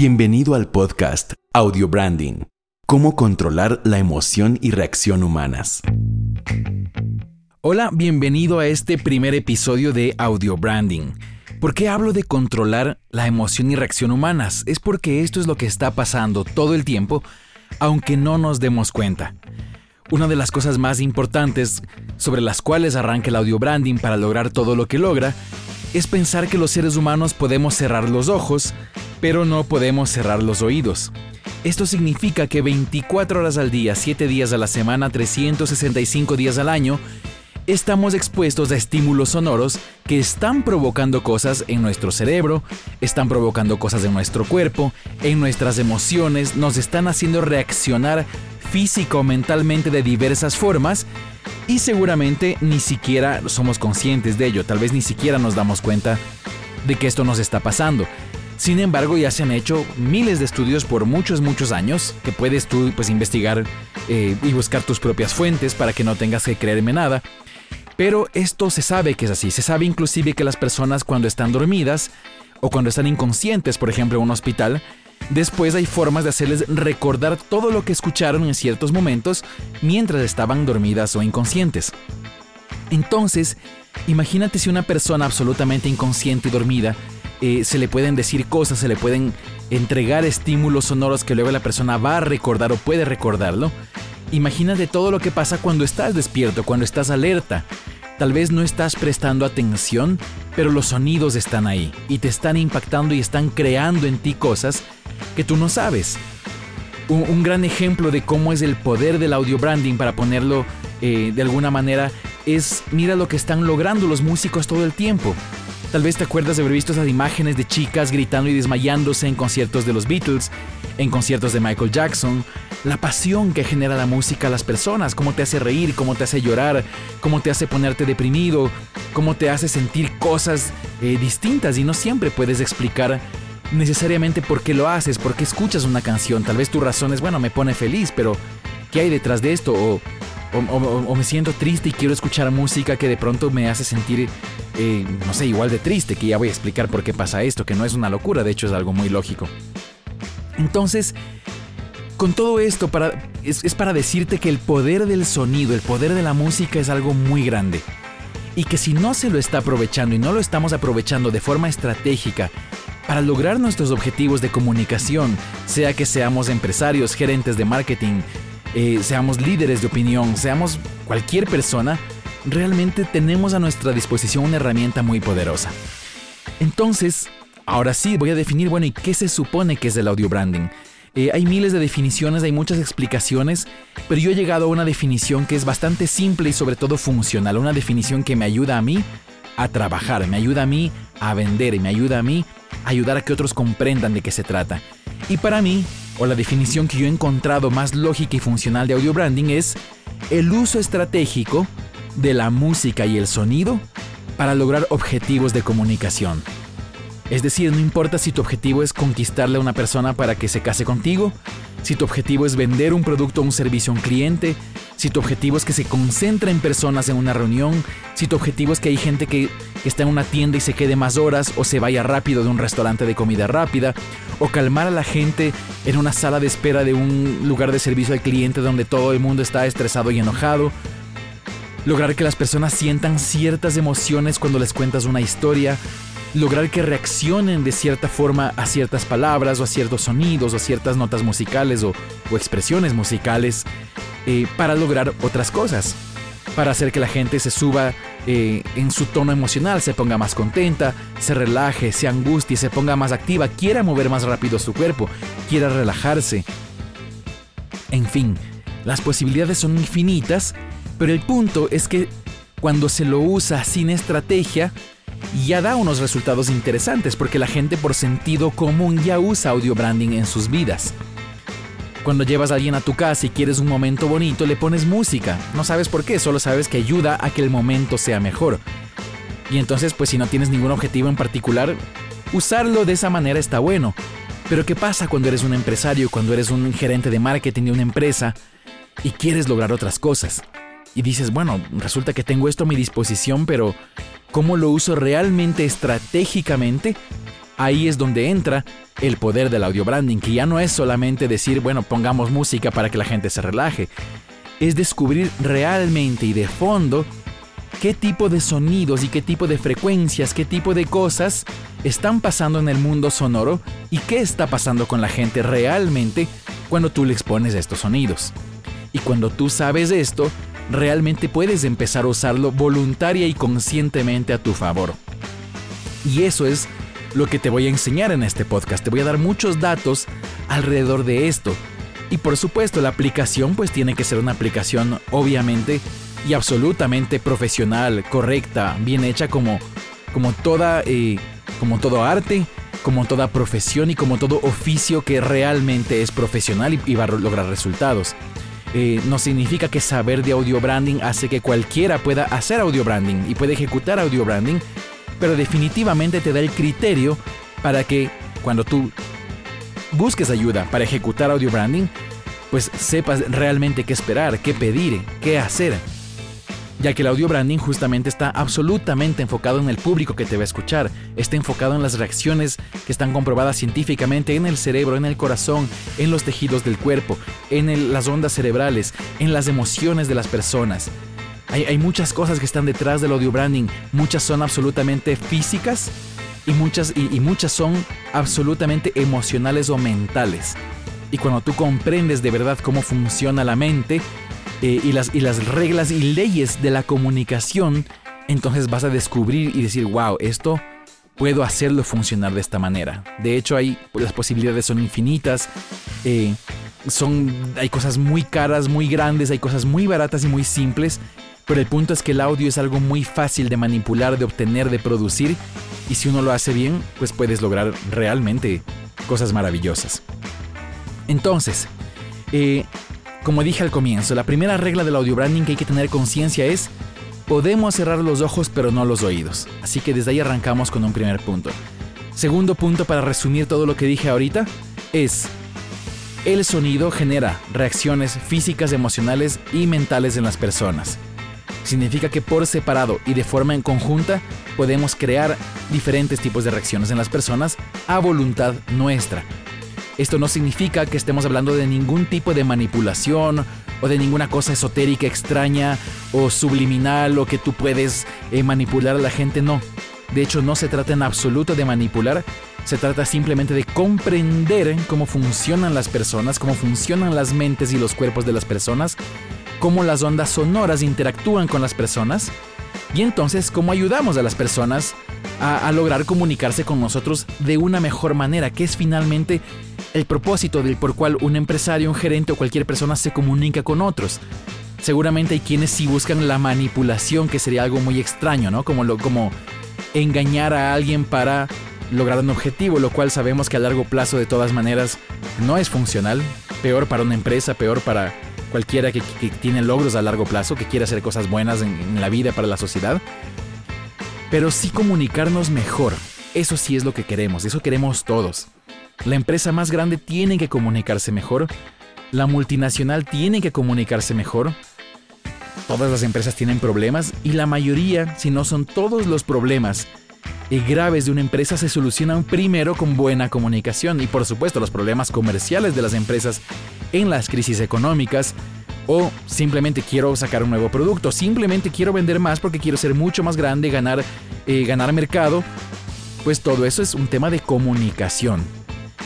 Bienvenido al podcast Audio Branding. Cómo controlar la emoción y reacción humanas. Hola, bienvenido a este primer episodio de Audio Branding. ¿Por qué hablo de controlar la emoción y reacción humanas? Es porque esto es lo que está pasando todo el tiempo, aunque no nos demos cuenta. Una de las cosas más importantes sobre las cuales arranca el audio branding para lograr todo lo que logra es pensar que los seres humanos podemos cerrar los ojos, pero no podemos cerrar los oídos. Esto significa que 24 horas al día, 7 días a la semana, 365 días al año, estamos expuestos a estímulos sonoros que están provocando cosas en nuestro cerebro, están provocando cosas en nuestro cuerpo, en nuestras emociones, nos están haciendo reaccionar físico o mentalmente de diversas formas y seguramente ni siquiera somos conscientes de ello, tal vez ni siquiera nos damos cuenta de que esto nos está pasando. Sin embargo, ya se han hecho miles de estudios por muchos, muchos años que puedes tú pues, investigar eh, y buscar tus propias fuentes para que no tengas que creerme nada. Pero esto se sabe que es así. Se sabe inclusive que las personas cuando están dormidas o cuando están inconscientes, por ejemplo, en un hospital, después hay formas de hacerles recordar todo lo que escucharon en ciertos momentos mientras estaban dormidas o inconscientes. Entonces, imagínate si una persona absolutamente inconsciente y dormida eh, se le pueden decir cosas, se le pueden entregar estímulos sonoros que luego la persona va a recordar o puede recordarlo. Imagínate todo lo que pasa cuando estás despierto, cuando estás alerta. Tal vez no estás prestando atención, pero los sonidos están ahí y te están impactando y están creando en ti cosas que tú no sabes. Un, gran ejemplo de cómo es el poder del audio branding, para ponerlo eh, de alguna manera, es mira lo que están logrando los músicos todo el tiempo. Tal vez te acuerdas de haber visto esas imágenes de chicas gritando y desmayándose en conciertos de los Beatles, en conciertos de Michael Jackson. La pasión que genera la música a las personas, cómo te hace reír, cómo te hace llorar, cómo te hace ponerte deprimido, cómo te hace sentir cosas eh, distintas y no siempre puedes explicar necesariamente por qué lo haces, por qué escuchas una canción. Tal vez tu razón es, bueno, me pone feliz, pero ¿qué hay detrás de esto? O, me siento triste y quiero escuchar música que de pronto me hace sentir, eh, no sé, igual de triste, que ya voy a explicar por qué pasa esto, que no es una locura, de hecho es algo muy lógico. Entonces, con todo esto para, es, es para decirte que el poder del sonido, el poder de la música es algo muy grande. Y que si no se lo está aprovechando y no lo estamos aprovechando de forma estratégica para lograr nuestros objetivos de comunicación, sea que seamos empresarios, gerentes de marketing, eh, seamos líderes de opinión, seamos cualquier persona, realmente tenemos a nuestra disposición una herramienta muy poderosa. Entonces, ahora sí, voy a definir, bueno, ¿y qué se supone que es el audio branding? Eh, hay miles de definiciones, hay muchas explicaciones, pero yo he llegado a una definición que es bastante simple y sobre todo funcional, una definición que me ayuda a mí a trabajar, me ayuda a mí a vender me ayuda a mí ayudar a que otros comprendan de qué se trata. Y para mí, o la definición que yo he encontrado más lógica y funcional de audio branding es el uso estratégico de la música y el sonido para lograr objetivos de comunicación. Es decir, no importa si tu objetivo es conquistarle a una persona para que se case contigo, si tu objetivo es vender un producto o un servicio a un cliente, si tu objetivo es que se concentre en personas en una reunión, si tu objetivo es que hay gente que, está en una tienda y se quede más horas o se vaya rápido de un restaurante de comida rápida, o calmar a la gente en una sala de espera de un lugar de servicio al cliente donde todo el mundo está estresado y enojado, lograr que las personas sientan ciertas emociones cuando les cuentas una historia, lograr que reaccionen de cierta forma a ciertas palabras o a ciertos sonidos o ciertas notas musicales o, expresiones musicales eh, para lograr otras cosas, para hacer que la gente se suba eh, en su tono emocional, se ponga más contenta, se relaje, se angustie, se ponga más activa, quiera mover más rápido su cuerpo, quiera relajarse. En fin, las posibilidades son infinitas, pero el punto es que cuando se lo usa sin estrategia, ya da unos resultados interesantes porque la gente por sentido común ya usa audio branding en sus vidas. Cuando llevas a alguien a tu casa y quieres un momento bonito, le pones música. No sabes por qué, solo sabes que ayuda a que el momento sea mejor. Y entonces, pues si no tienes ningún objetivo en particular, usarlo de esa manera está bueno. Pero ¿qué pasa cuando eres un empresario, cuando eres un gerente de marketing de una empresa y quieres lograr otras cosas? Y dices, bueno, resulta que tengo esto a mi disposición, pero ¿Cómo lo uso realmente estratégicamente ahí es donde entra el poder del audio branding, que ya no es solamente decir, bueno, pongamos música para que la gente se relaje, es descubrir realmente y de fondo qué tipo de sonidos y qué tipo de frecuencias, qué tipo de cosas están pasando en el mundo sonoro y qué está pasando con la gente realmente cuando tú le expones estos sonidos. Y cuando tú sabes esto, realmente puedes empezar a usarlo voluntaria y conscientemente a tu favor. Y eso es lo que te voy a enseñar en este podcast. Te voy a dar muchos datos alrededor de esto. Y por supuesto, la aplicación pues tiene que ser una aplicación obviamente y absolutamente profesional, correcta, bien hecha como, como, toda, eh, como todo arte, como toda profesión y como todo oficio que realmente es profesional y, va a lograr resultados. Eh, no significa que saber de audio branding hace que cualquiera pueda hacer audio branding y puede ejecutar audio branding, pero definitivamente te da el criterio para que cuando tú busques ayuda para ejecutar audio branding, pues sepas realmente qué esperar, qué pedir, qué hacer ya que el audio branding justamente está absolutamente enfocado en el público que te va a escuchar, está enfocado en las reacciones que están comprobadas científicamente en el cerebro, en el corazón, en los tejidos del cuerpo, en las ondas cerebrales, en las emociones de las personas. Hay, muchas cosas que están detrás del audio branding, muchas son absolutamente físicas y muchas, y muchas son absolutamente emocionales o mentales. Y cuando tú comprendes de verdad cómo funciona la mente, eh, y, las, y las reglas y leyes de la comunicación, entonces vas a descubrir y decir, wow, esto puedo hacerlo funcionar de esta manera. De hecho, hay, las posibilidades son infinitas. Eh, son, hay cosas muy caras, muy grandes, hay cosas muy baratas y muy simples. Pero el punto es que el audio es algo muy fácil de manipular, de obtener, de producir. Y si uno lo hace bien, pues puedes lograr realmente cosas maravillosas. Entonces, eh, como dije al comienzo, la primera regla del audio branding que hay que tener conciencia es podemos cerrar los ojos pero no los oídos. Así que desde ahí arrancamos con un primer punto. Segundo punto para resumir todo lo que dije ahorita es el sonido genera reacciones físicas, emocionales y mentales en las personas. Significa que por separado y de forma en conjunta podemos crear diferentes tipos de reacciones en las personas a voluntad nuestra. Esto no significa que estemos hablando de ningún tipo de manipulación o de ninguna cosa esotérica extraña o subliminal o que tú puedes eh, manipular a la gente, no. De hecho, no se trata en absoluto de manipular, se trata simplemente de comprender cómo funcionan las personas, cómo funcionan las mentes y los cuerpos de las personas, cómo las ondas sonoras interactúan con las personas y entonces cómo ayudamos a las personas a, a lograr comunicarse con nosotros de una mejor manera, que es finalmente el propósito del por cual un empresario, un gerente o cualquier persona se comunica con otros. Seguramente hay quienes sí buscan la manipulación, que sería algo muy extraño, ¿no? Como, lo, como engañar a alguien para lograr un objetivo, lo cual sabemos que a largo plazo de todas maneras no es funcional. Peor para una empresa, peor para cualquiera que, tiene logros a largo plazo, que quiere hacer cosas buenas en, en la vida para la sociedad. Pero sí comunicarnos mejor. Eso sí es lo que queremos, eso queremos todos. La empresa más grande tiene que comunicarse mejor. La multinacional tiene que comunicarse mejor. Todas las empresas tienen problemas y la mayoría, si no son todos los problemas y graves de una empresa se solucionan primero con buena comunicación y por supuesto los problemas comerciales de las empresas en las crisis económicas o simplemente quiero sacar un nuevo producto, simplemente quiero vender más porque quiero ser mucho más grande, ganar, eh, ganar mercado, pues todo eso es un tema de comunicación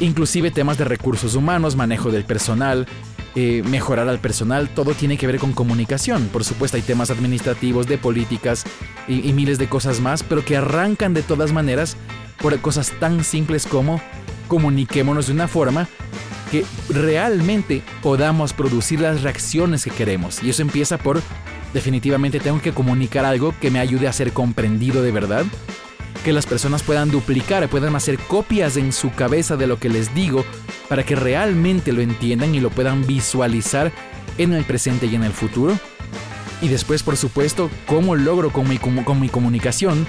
inclusive temas de recursos humanos, manejo del personal, eh, mejorar al personal, todo tiene que ver con comunicación. Por supuesto hay temas administrativos, de políticas y, y miles de cosas más, pero que arrancan de todas maneras por cosas tan simples como comuniquémonos de una forma que realmente podamos producir las reacciones que queremos. Y eso empieza por, definitivamente tengo que comunicar algo que me ayude a ser comprendido de verdad que las personas puedan duplicar, puedan hacer copias en su cabeza de lo que les digo para que realmente lo entiendan y lo puedan visualizar en el presente y en el futuro. Y después, por supuesto, cómo logro con mi, con mi comunicación,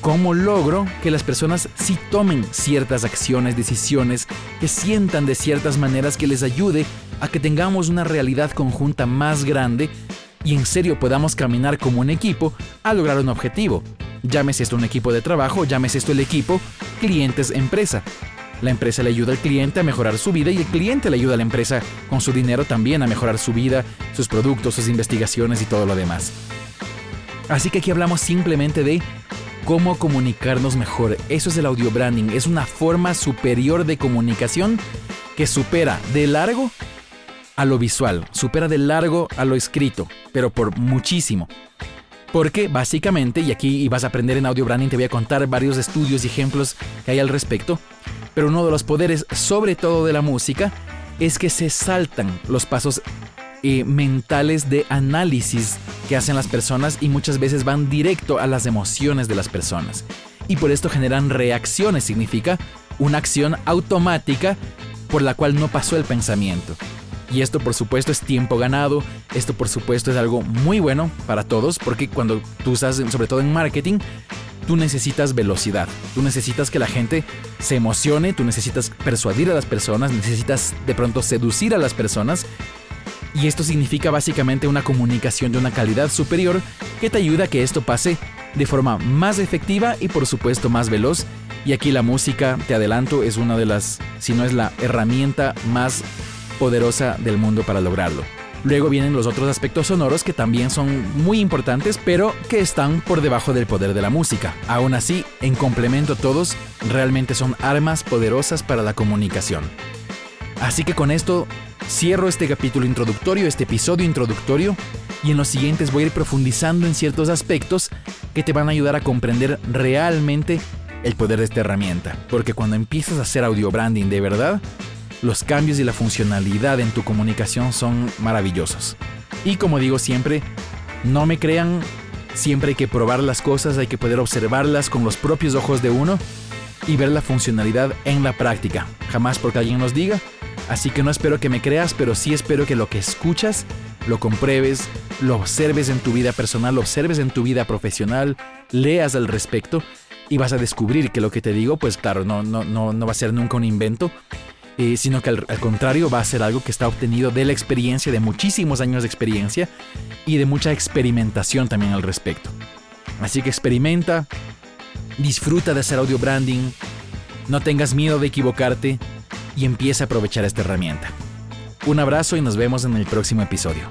cómo logro que las personas sí tomen ciertas acciones, decisiones, que sientan de ciertas maneras que les ayude a que tengamos una realidad conjunta más grande y en serio podamos caminar como un equipo a lograr un objetivo. Llámese esto un equipo de trabajo, llámese esto el equipo clientes-empresa. La empresa le ayuda al cliente a mejorar su vida y el cliente le ayuda a la empresa con su dinero también a mejorar su vida, sus productos, sus investigaciones y todo lo demás. Así que aquí hablamos simplemente de cómo comunicarnos mejor. Eso es el audio branding, es una forma superior de comunicación que supera de largo a lo visual, supera de largo a lo escrito, pero por muchísimo. Porque básicamente, y aquí vas a aprender en audio branding, te voy a contar varios estudios y ejemplos que hay al respecto, pero uno de los poderes, sobre todo de la música, es que se saltan los pasos eh, mentales de análisis que hacen las personas y muchas veces van directo a las emociones de las personas. Y por esto generan reacciones, significa una acción automática por la cual no pasó el pensamiento. Y esto por supuesto es tiempo ganado, esto por supuesto es algo muy bueno para todos, porque cuando tú estás, sobre todo en marketing, tú necesitas velocidad, tú necesitas que la gente se emocione, tú necesitas persuadir a las personas, necesitas de pronto seducir a las personas. Y esto significa básicamente una comunicación de una calidad superior que te ayuda a que esto pase de forma más efectiva y por supuesto más veloz. Y aquí la música, te adelanto, es una de las, si no es la herramienta más poderosa del mundo para lograrlo. Luego vienen los otros aspectos sonoros que también son muy importantes, pero que están por debajo del poder de la música. Aún así, en complemento todos, realmente son armas poderosas para la comunicación. Así que con esto cierro este capítulo introductorio, este episodio introductorio, y en los siguientes voy a ir profundizando en ciertos aspectos que te van a ayudar a comprender realmente el poder de esta herramienta, porque cuando empiezas a hacer audio branding de verdad, los cambios y la funcionalidad en tu comunicación son maravillosos. Y como digo siempre, no me crean, siempre hay que probar las cosas, hay que poder observarlas con los propios ojos de uno y ver la funcionalidad en la práctica, jamás porque alguien nos diga. Así que no espero que me creas, pero sí espero que lo que escuchas lo compruebes, lo observes en tu vida personal, lo observes en tu vida profesional, leas al respecto y vas a descubrir que lo que te digo, pues claro, no, no, no, no va a ser nunca un invento, eh, sino que al, contrario va a ser algo que está obtenido de la experiencia, de muchísimos años de experiencia y de mucha experimentación también al respecto. Así que experimenta, disfruta de hacer audio branding, no tengas miedo de equivocarte y empieza a aprovechar esta herramienta. Un abrazo y nos vemos en el próximo episodio.